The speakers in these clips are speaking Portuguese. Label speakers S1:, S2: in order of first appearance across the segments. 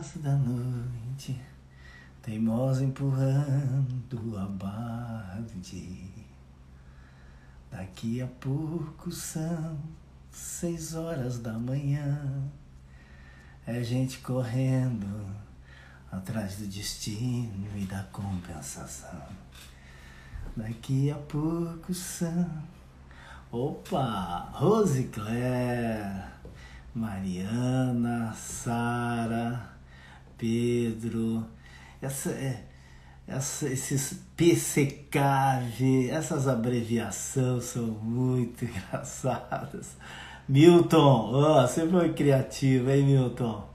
S1: da noite, teimosa empurrando a balde. Daqui a pouco são seis horas da manhã, é gente correndo atrás do destino e da compensação. Daqui a pouco são. Opa! Rose Claire, Mariana, Sara, Pedro, essa, é, essa, esses PCKV, essas abreviações são muito engraçadas. Milton, oh, você foi criativo, hein, Milton?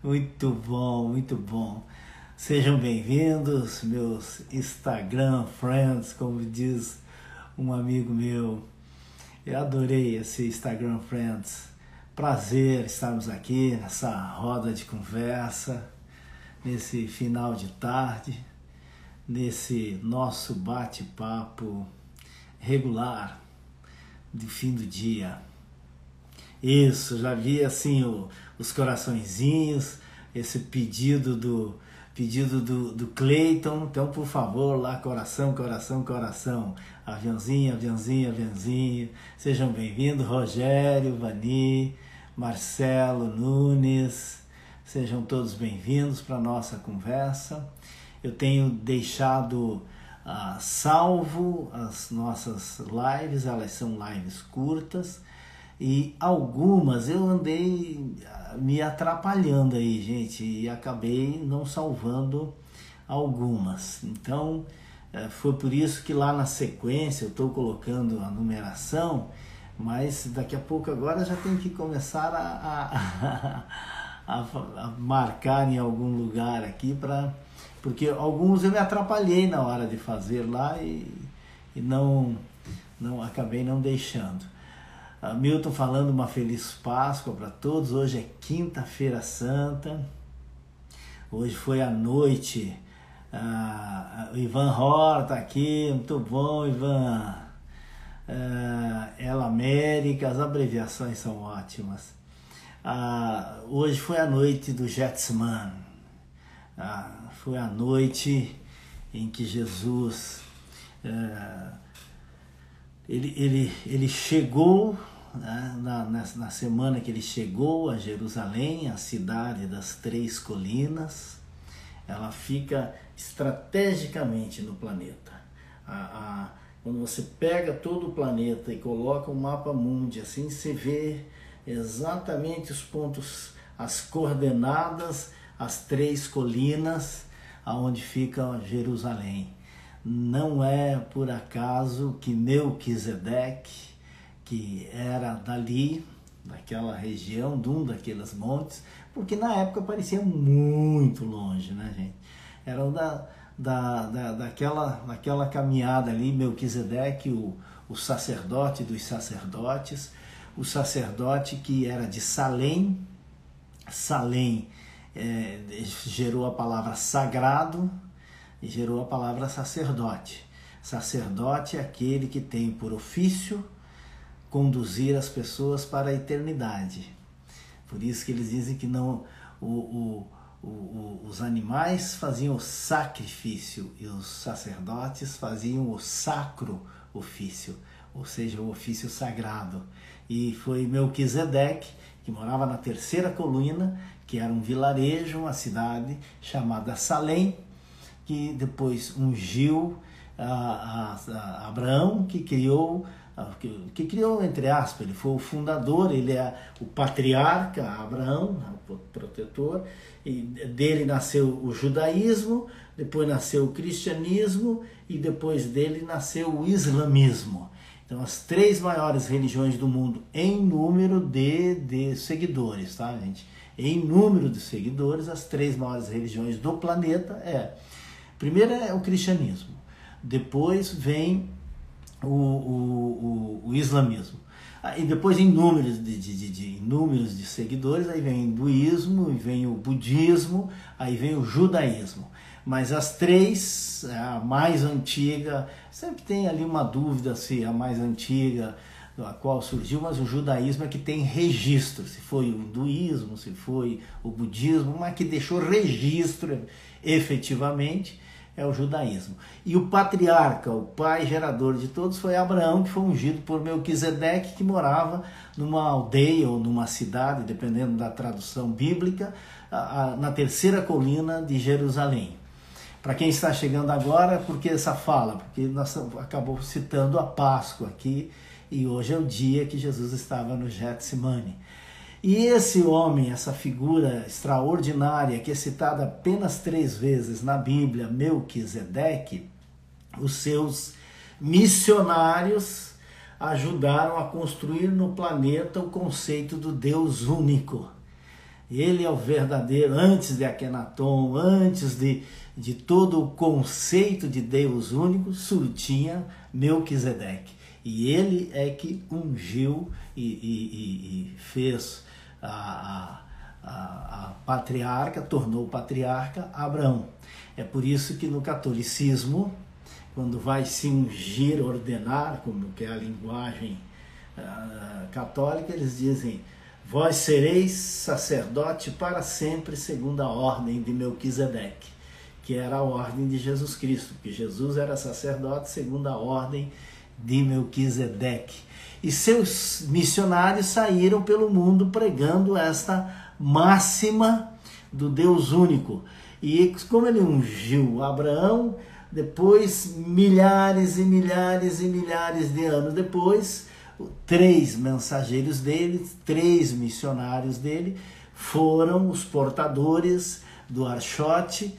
S1: Muito bom, muito bom. Sejam bem-vindos, meus Instagram friends, como diz um amigo meu. Eu adorei esse Instagram friends. Prazer estarmos aqui nessa roda de conversa, nesse final de tarde, nesse nosso bate-papo regular de fim do dia. Isso, já vi assim o, os coraçõezinhos, esse pedido do pedido do, do Cleiton, então por favor, lá coração, coração, coração, aviãozinho, aviãozinho, aviãozinho, sejam bem-vindos, Rogério, Vani, Marcelo, Nunes, sejam todos bem-vindos para a nossa conversa. Eu tenho deixado uh, salvo as nossas lives, elas são lives curtas, e algumas eu andei ah, me atrapalhando aí, gente, e acabei não salvando algumas. Então, eh, foi por isso que lá na sequência eu estou colocando a numeração, mas daqui a pouco agora já tem que começar a, a, a, a marcar em algum lugar aqui para. Porque alguns eu me atrapalhei na hora de fazer lá e, e não, não acabei não deixando. Uh, Milton falando uma feliz Páscoa para todos. Hoje é quinta-feira santa. Hoje foi a noite. Uh, o Ivan Hor está aqui, muito bom, Ivan. Uh, Ela América, as abreviações são ótimas. Uh, hoje foi a noite do Jetsman. Uh, foi a noite em que Jesus ele, ele, ele chegou né, na, na, na semana que ele chegou a Jerusalém, a cidade das três colinas, ela fica estrategicamente no planeta. A, a, quando você pega todo o planeta e coloca um mapa mundi, assim você vê exatamente os pontos, as coordenadas, as três colinas aonde fica Jerusalém. Não é por acaso que Melquisedeque, que era dali, daquela região, de um daqueles montes, porque na época parecia muito longe, né, gente? Era da, da, da, daquela, daquela caminhada ali, Melquisedeque, o, o sacerdote dos sacerdotes, o sacerdote que era de Salém, Salém é, gerou a palavra sagrado, e gerou a palavra sacerdote. Sacerdote é aquele que tem por ofício conduzir as pessoas para a eternidade. Por isso que eles dizem que não o, o, o, os animais faziam o sacrifício e os sacerdotes faziam o sacro ofício, ou seja, o ofício sagrado. E foi Melquisedeque, que morava na terceira coluna, que era um vilarejo, uma cidade chamada Salém, que depois ungiu a, a, a Abraão, que criou, que, que, criou entre aspas, ele foi o fundador, ele é o patriarca Abraão, né, o protetor, e dele nasceu o judaísmo, depois nasceu o cristianismo e depois dele nasceu o islamismo. Então, as três maiores religiões do mundo em número de, de seguidores, tá, gente? Em número de seguidores, as três maiores religiões do planeta é Primeiro é o cristianismo, depois vem o, o, o, o islamismo. E depois em números de, de, de, números de seguidores, aí vem o hinduísmo, vem o budismo, aí vem o judaísmo. Mas as três, a mais antiga, sempre tem ali uma dúvida se a mais antiga a qual surgiu, mas o judaísmo é que tem registro, se foi o hinduísmo, se foi o budismo, mas que deixou registro efetivamente é o judaísmo. E o patriarca, o pai gerador de todos, foi Abraão, que foi ungido por Melquisedeque, que morava numa aldeia ou numa cidade, dependendo da tradução bíblica, na terceira colina de Jerusalém. Para quem está chegando agora, por que essa fala? Porque nós acabou citando a Páscoa aqui, e hoje é o dia que Jesus estava no Getsemane. E esse homem, essa figura extraordinária que é citada apenas três vezes na Bíblia, Melquisedeque, os seus missionários ajudaram a construir no planeta o conceito do Deus único. Ele é o verdadeiro, antes de Akenaton, antes de, de todo o conceito de Deus único, surtinha Melquisedeque. E ele é que ungiu e, e, e fez a, a, a, patriarca, tornou patriarca Abraão. É por isso que no catolicismo, quando vai se ungir, ordenar, como que é a linguagem uh, católica, eles dizem: Vós sereis sacerdote para sempre, segundo a ordem de Melquisedeque, que era a ordem de Jesus Cristo, que Jesus era sacerdote segundo a ordem de Melquisedeque e seus missionários saíram pelo mundo pregando esta máxima do Deus único. E como ele ungiu Abraão, depois, milhares e milhares e milhares de anos depois, três mensageiros dele, três missionários dele, foram os portadores do archote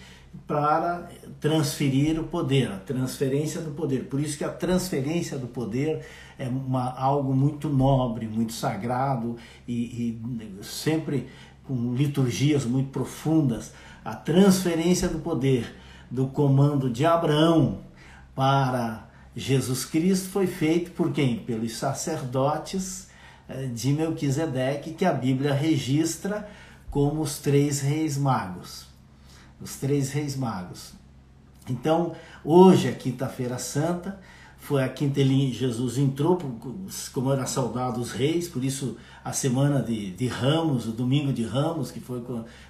S1: para transferir o poder, a transferência do poder. Por isso que a transferência do poder é uma, algo muito nobre, muito sagrado e, e sempre com liturgias muito profundas. A transferência do poder do comando de Abraão para Jesus Cristo foi feito por quem? Pelos sacerdotes eh, de Melquisedeque, que a Bíblia registra como os três reis magos. Os três reis magos. Então, hoje é quinta-feira santa, foi a quinta ele, Jesus entrou, como era saudado os reis, por isso a semana de, de Ramos, o domingo de Ramos, que foi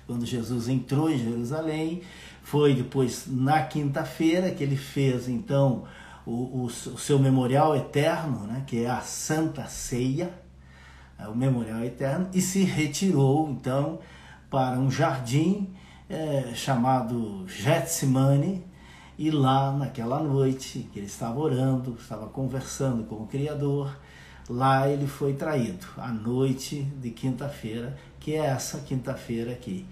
S1: quando Jesus entrou em Jerusalém, foi depois na quinta-feira que ele fez então o, o, seu memorial eterno, né, que é a Santa Ceia, é o memorial eterno, e se retirou então para um jardim é, chamado Getsemane, e lá, naquela noite, que ele estava orando, estava conversando com o Criador, lá ele foi traído, a noite de quinta-feira, que é essa quinta-feira aqui.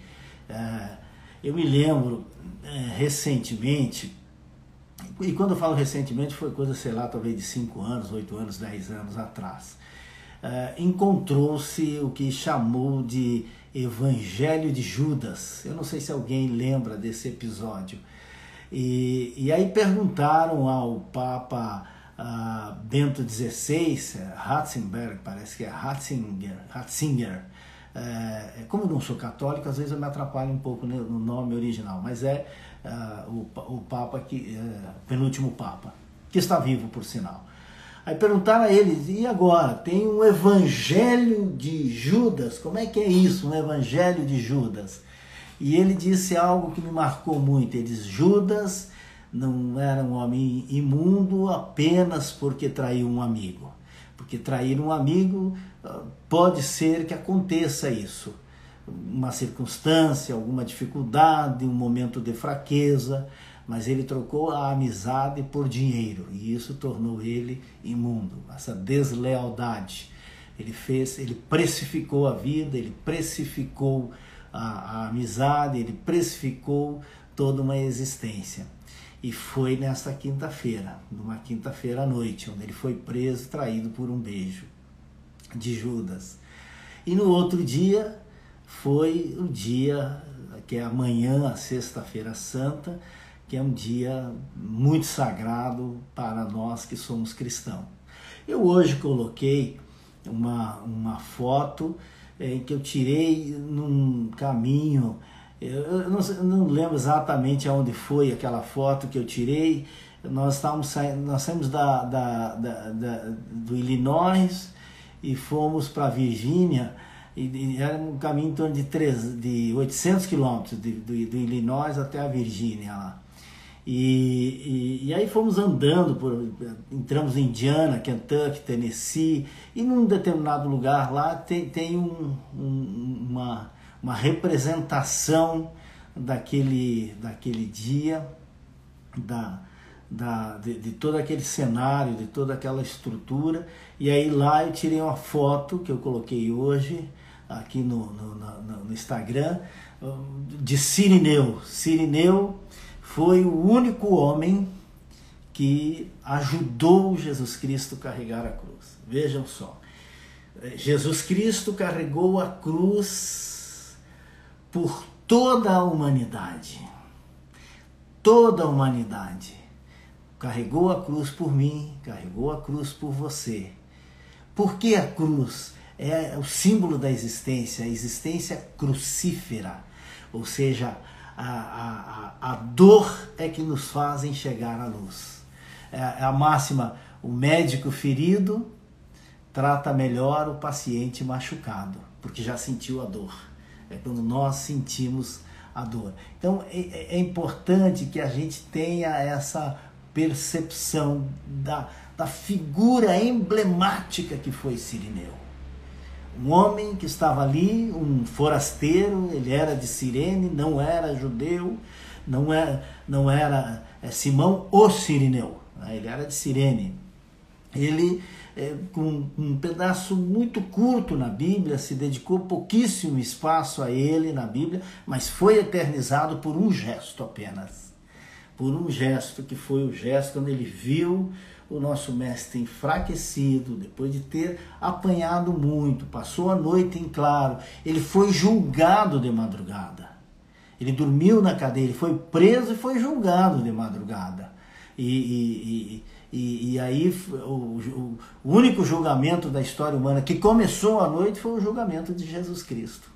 S1: É, eu me lembro é, recentemente, e quando eu falo recentemente, foi coisa, sei lá, talvez de 5 anos, 8 anos, 10 anos atrás. É, encontrou-se o que chamou de Evangelho de Judas. Eu não sei se alguém lembra desse episódio. E, e aí perguntaram ao Papa uh, Bento XVI, Ratzinger, parece que é Ratzinger, Ratzinger é, como eu não sou católico, às vezes eu me atrapalho um pouco no nome original, mas é uh, o, o Papa, que, uh, penúltimo Papa, que está vivo por sinal. Aí perguntaram a eles, e agora? Tem um evangelho de Judas? Como é que é isso, um evangelho de Judas? E ele disse algo que me marcou muito. Ele diz: Judas não era um homem imundo apenas porque traiu um amigo. Porque trair um amigo ah, pode ser que aconteça isso. Uma circunstância, alguma dificuldade, um momento de fraqueza, mas ele trocou a amizade por dinheiro e isso tornou ele imundo. Essa deslealdade. Ele fez, ele precificou a vida, ele precificou a, a amizade, ele precificou toda uma existência. E foi nesta quinta-feira, numa quinta-feira à noite, onde ele foi preso, traído por um beijo de Judas. E no outro dia foi o dia que é amanhã, a sexta-feira santa, que é um dia muito sagrado para nós que somos cristãos. Eu hoje coloquei uma, uma foto é, que eu tirei num caminho. Eu não, eu não, lembro exatamente aonde foi aquela foto que eu tirei, nós estávamos saindo, nós saímos da, da, da, da do Illinois e fomos para Virgínia e, e, era um caminho em torno de, 3, de 800 quilômetros do, do Illinois até a Virgínia lá. E, e, e, aí fomos andando, por, entramos em Indiana, Kentucky, Tennessee, e num determinado lugar lá tem, tem um, um, uma, uma representação daquele, daquele dia, da, da, de, de, todo aquele cenário, de toda aquela estrutura. E aí lá eu tirei uma foto que eu coloquei hoje aqui no, no, no, no Instagram de Sirineu. Sirineu foi o único homem que ajudou Jesus Cristo a carregar a cruz. Vejam só. Jesus Cristo carregou a cruz por toda a humanidade. Toda a humanidade. Carregou a cruz por mim, carregou a cruz por você. Por que a cruz? É o símbolo da existência, a existência crucífera, ou seja, a, a, a dor é que nos fazem chegar à luz. É, é a máxima: o médico ferido trata melhor o paciente machucado, porque já sentiu a dor. É quando nós sentimos a dor. Então é, é, é importante que a gente tenha essa percepção da, da figura emblemática que foi Sirineu um homem que estava ali, um forasteiro, ele era de Cirene, não era judeu, não era, é, não era é, Simão o Sirineu, né? ele era de Cirene. Ele, é, com um pedaço muito curto na Bíblia, se dedicou pouquíssimo espaço a ele na Bíblia, mas foi eternizado por um gesto apenas. Por um gesto que foi o gesto quando ele viu o nosso mestre enfraquecido, depois de ter apanhado muito, passou a noite em claro, ele foi julgado de madrugada. Ele dormiu na cadeia, ele foi preso e foi julgado de madrugada. E, e, e, e aí o, o, o único julgamento da história humana que começou à noite foi o julgamento de Jesus Cristo.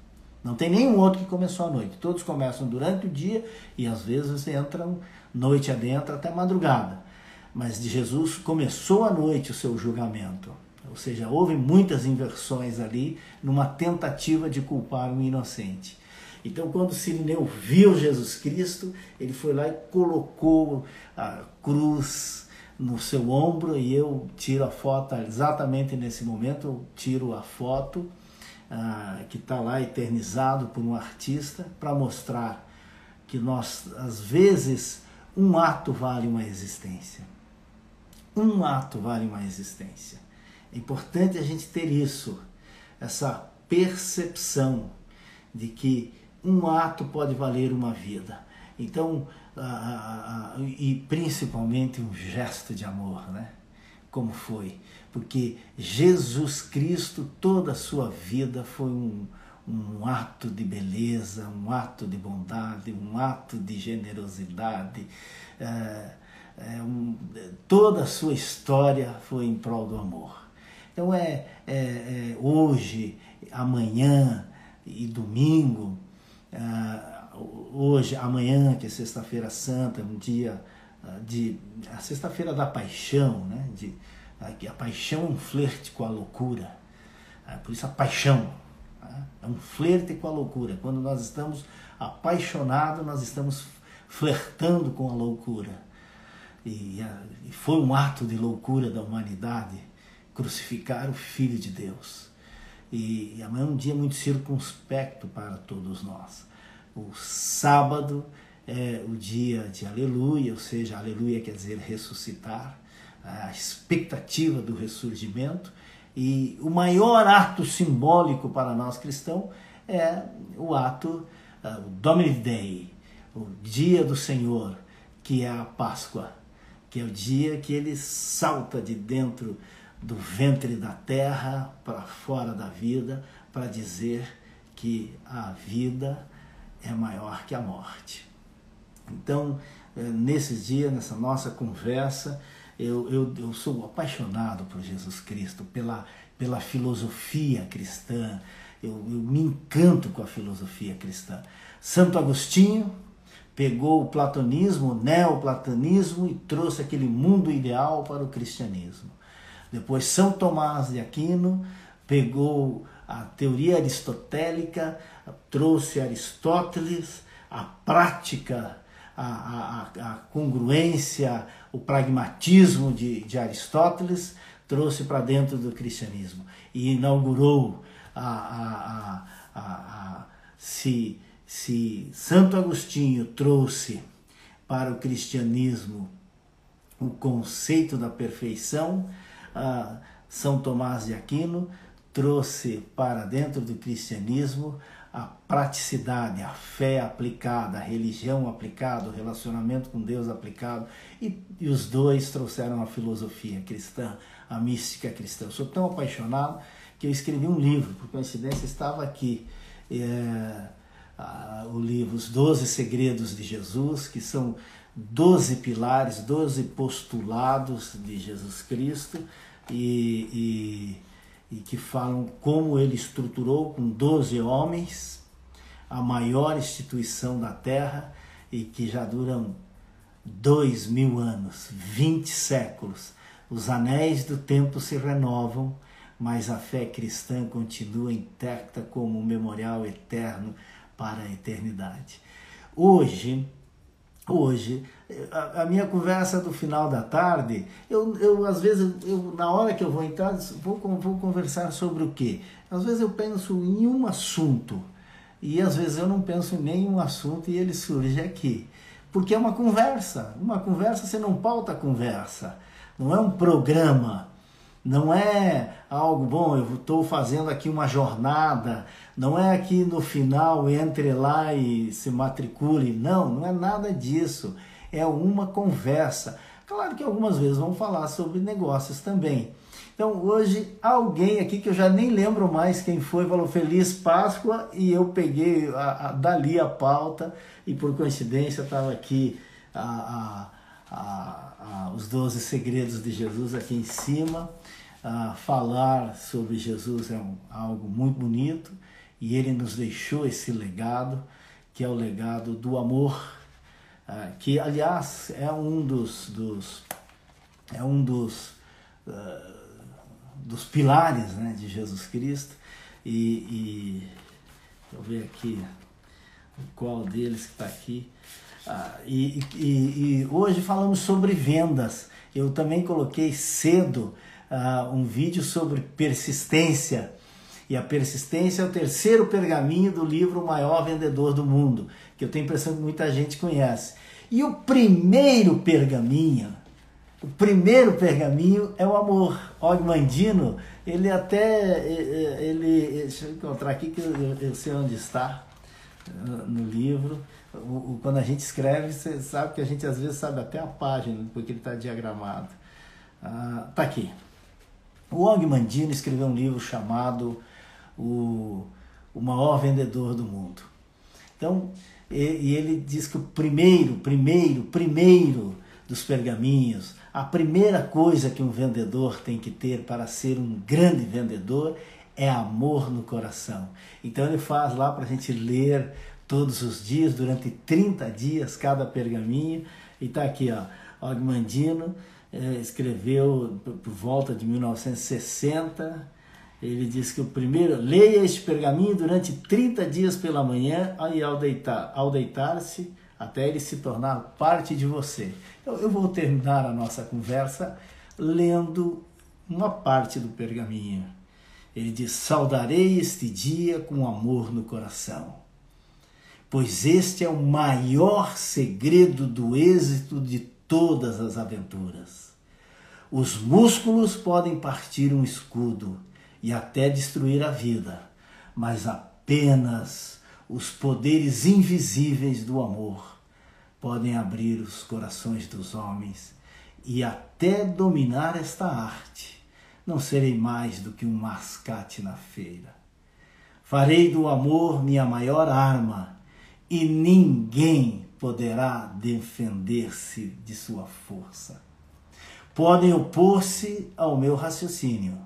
S1: Não tem nenhum outro que começou à noite. Todos começam durante o dia e às vezes entram noite adentro até madrugada mas de Jesus começou à noite o seu julgamento. Ou seja, houve muitas inversões ali numa tentativa de culpar um inocente. Então, quando Sirineu viu Jesus Cristo, ele foi lá e colocou a cruz no seu ombro e eu tiro a foto exatamente nesse momento, eu tiro a foto ah, que está lá eternizado por um artista para mostrar que nós, às vezes, um ato vale uma existência. Um ato vale uma existência. É importante a gente ter isso, essa percepção de que um ato pode valer uma vida. Então, e principalmente um gesto de amor, né? Como foi? Porque Jesus Cristo, toda a sua vida foi um, um ato de beleza, um ato de bondade, um ato de generosidade. É, é, um, toda a sua história foi em prol do amor. Então é, é, é hoje, amanhã e domingo, é, hoje, amanhã, que é sexta-feira santa, um dia é, de. a sexta-feira da paixão, né? De, a, a paixão é um flerte com a loucura. É, por isso a paixão. Né? É um flerte com a loucura. Quando nós estamos apaixonados, nós estamos flertando com a loucura. E, e foi um ato de loucura da humanidade crucificar o Filho de Deus. E amanhã é um dia muito circunspecto para todos nós. O sábado é o dia de aleluia, ou seja, aleluia quer dizer ressuscitar, a expectativa do ressurgimento. E o maior ato simbólico para nós cristãos é o ato, uh, o Domini Dei, o dia do Senhor, que é a Páscoa que é o dia que ele salta de dentro do ventre da terra para fora da vida para dizer que a vida é maior que a morte. Então, eh, nesses dias, nessa nossa conversa, eu, eu, eu sou apaixonado por Jesus Cristo, pela, pela filosofia cristã, eu, eu me encanto com a filosofia cristã. Santo Agostinho, pegou o platonismo, o neoplatonismo e trouxe aquele mundo ideal para o cristianismo. Depois São Tomás de Aquino pegou a teoria aristotélica, trouxe Aristóteles, a prática, a, a, a congruência, o pragmatismo de, de Aristóteles, trouxe para dentro do cristianismo e inaugurou a, a, se, se Santo Agostinho trouxe para o cristianismo o conceito da perfeição, São Tomás de Aquino trouxe para dentro do cristianismo a praticidade, a fé aplicada, a religião aplicada, o relacionamento com Deus aplicado, e, e os dois trouxeram a filosofia cristã, a mística cristã. Eu sou tão apaixonado que eu escrevi um livro, por coincidência estava aqui, é, a, o livro Os Doze Segredos de Jesus, que são doze pilares, doze postulados de Jesus Cristo, e, e e que falam como ele estruturou com 12 homens a maior instituição da Terra e que já duram dois mil anos, 20 séculos. Os anéis do tempo se renovam, mas a fé cristã continua intacta como um memorial eterno para a eternidade. Hoje, hoje, a, a, minha conversa do final da tarde, eu, eu às vezes, eu, na hora que eu vou entrar, vou, vou conversar sobre o quê? Às vezes eu penso em um assunto e às vezes eu não penso em nenhum assunto e ele surge aqui. Porque é uma conversa. Uma conversa, você não pauta a conversa. Não é um programa. Não é algo bom, eu estou fazendo aqui uma jornada, não é aqui no final entre lá e se matricule, não, não é nada disso. É uma conversa. Claro que algumas vezes vamos falar sobre negócios também. Então hoje alguém aqui que eu já nem lembro mais quem foi falou Feliz Páscoa e eu peguei a, a, dali a pauta e por coincidência estava aqui a, os 12 segredos de Jesus aqui em cima uh, falar sobre Jesus é um, algo muito bonito e ele nos deixou esse legado, que é o legado do amor, uh, que aliás é um dos, dos é um dos, uh, dos pilares né, de Jesus Cristo e, e eu ver aqui qual deles que está aqui. Ah, e, e, e, hoje falamos sobre vendas. Eu também coloquei cedo um vídeo sobre persistência. E a persistência é o terceiro pergaminho do livro O Maior Vendedor do Mundo, que eu tenho a impressão que muita gente conhece. E o primeiro pergaminho, o primeiro pergaminho é o amor. Og Mandino, ele até, ele, deixa eu encontrar aqui que eu, eu sei onde está no livro. O, o, quando a gente escreve, você sabe que a gente às vezes sabe até a página, porque ele está diagramado. Ah, tá aqui. O Og Mandino escreveu um livro chamado o, o Maior Vendedor do Mundo. Então, e, ele diz que o primeiro, primeiro, primeiro dos pergaminhos, a primeira coisa que um vendedor tem que ter para ser um grande vendedor é amor no coração. Então ele faz lá para a gente ler todos os dias, durante 30 dias, cada pergaminho. E está aqui, ó, Ogmandino é, escreveu por volta de 1960. Ele diz que o primeiro, leia este pergaminho durante 30 dias pela manhã e ao deitar, ao deitar-se, até ele se tornar parte de você. Então, eu vou terminar a nossa conversa lendo uma parte do pergaminho. Ele diz: Saudarei este dia com amor no coração, pois este é o maior segredo do êxito de todas as aventuras. Os músculos podem partir um escudo e até destruir a vida, mas apenas os poderes invisíveis do amor podem abrir os corações dos homens e até dominar esta arte. Não serei mais do que um mascate na feira. Farei do amor minha maior arma e ninguém poderá defender-se de sua força. Podem opor-se ao meu raciocínio,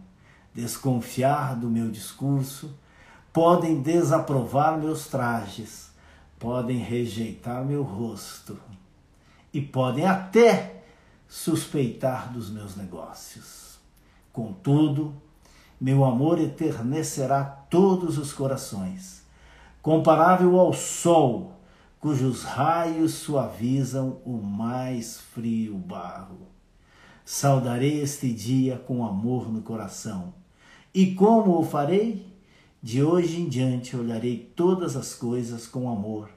S1: desconfiar do meu discurso, podem desaprovar meus trajes, podem rejeitar meu rosto e podem até suspeitar dos meus negócios. Contudo, meu amor eternecerá todos os corações, comparável ao sol, cujos raios suavizam o mais frio barro. Saudarei este dia com amor no coração. E como o farei? De hoje em diante olharei todas as coisas com amor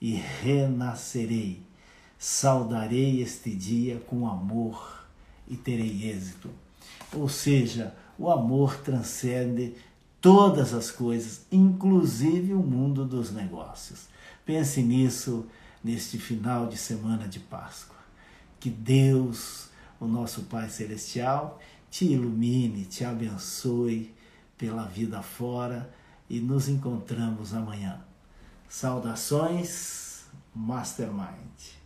S1: e renascerei. Saudarei este dia com amor e terei êxito. Ou seja, o amor transcende todas as coisas, inclusive o mundo dos negócios. Pense nisso neste final de semana de Páscoa. Que Deus, o nosso Pai Celestial, te ilumine, te abençoe pela vida fora e nos encontramos amanhã. Saudações, Mastermind.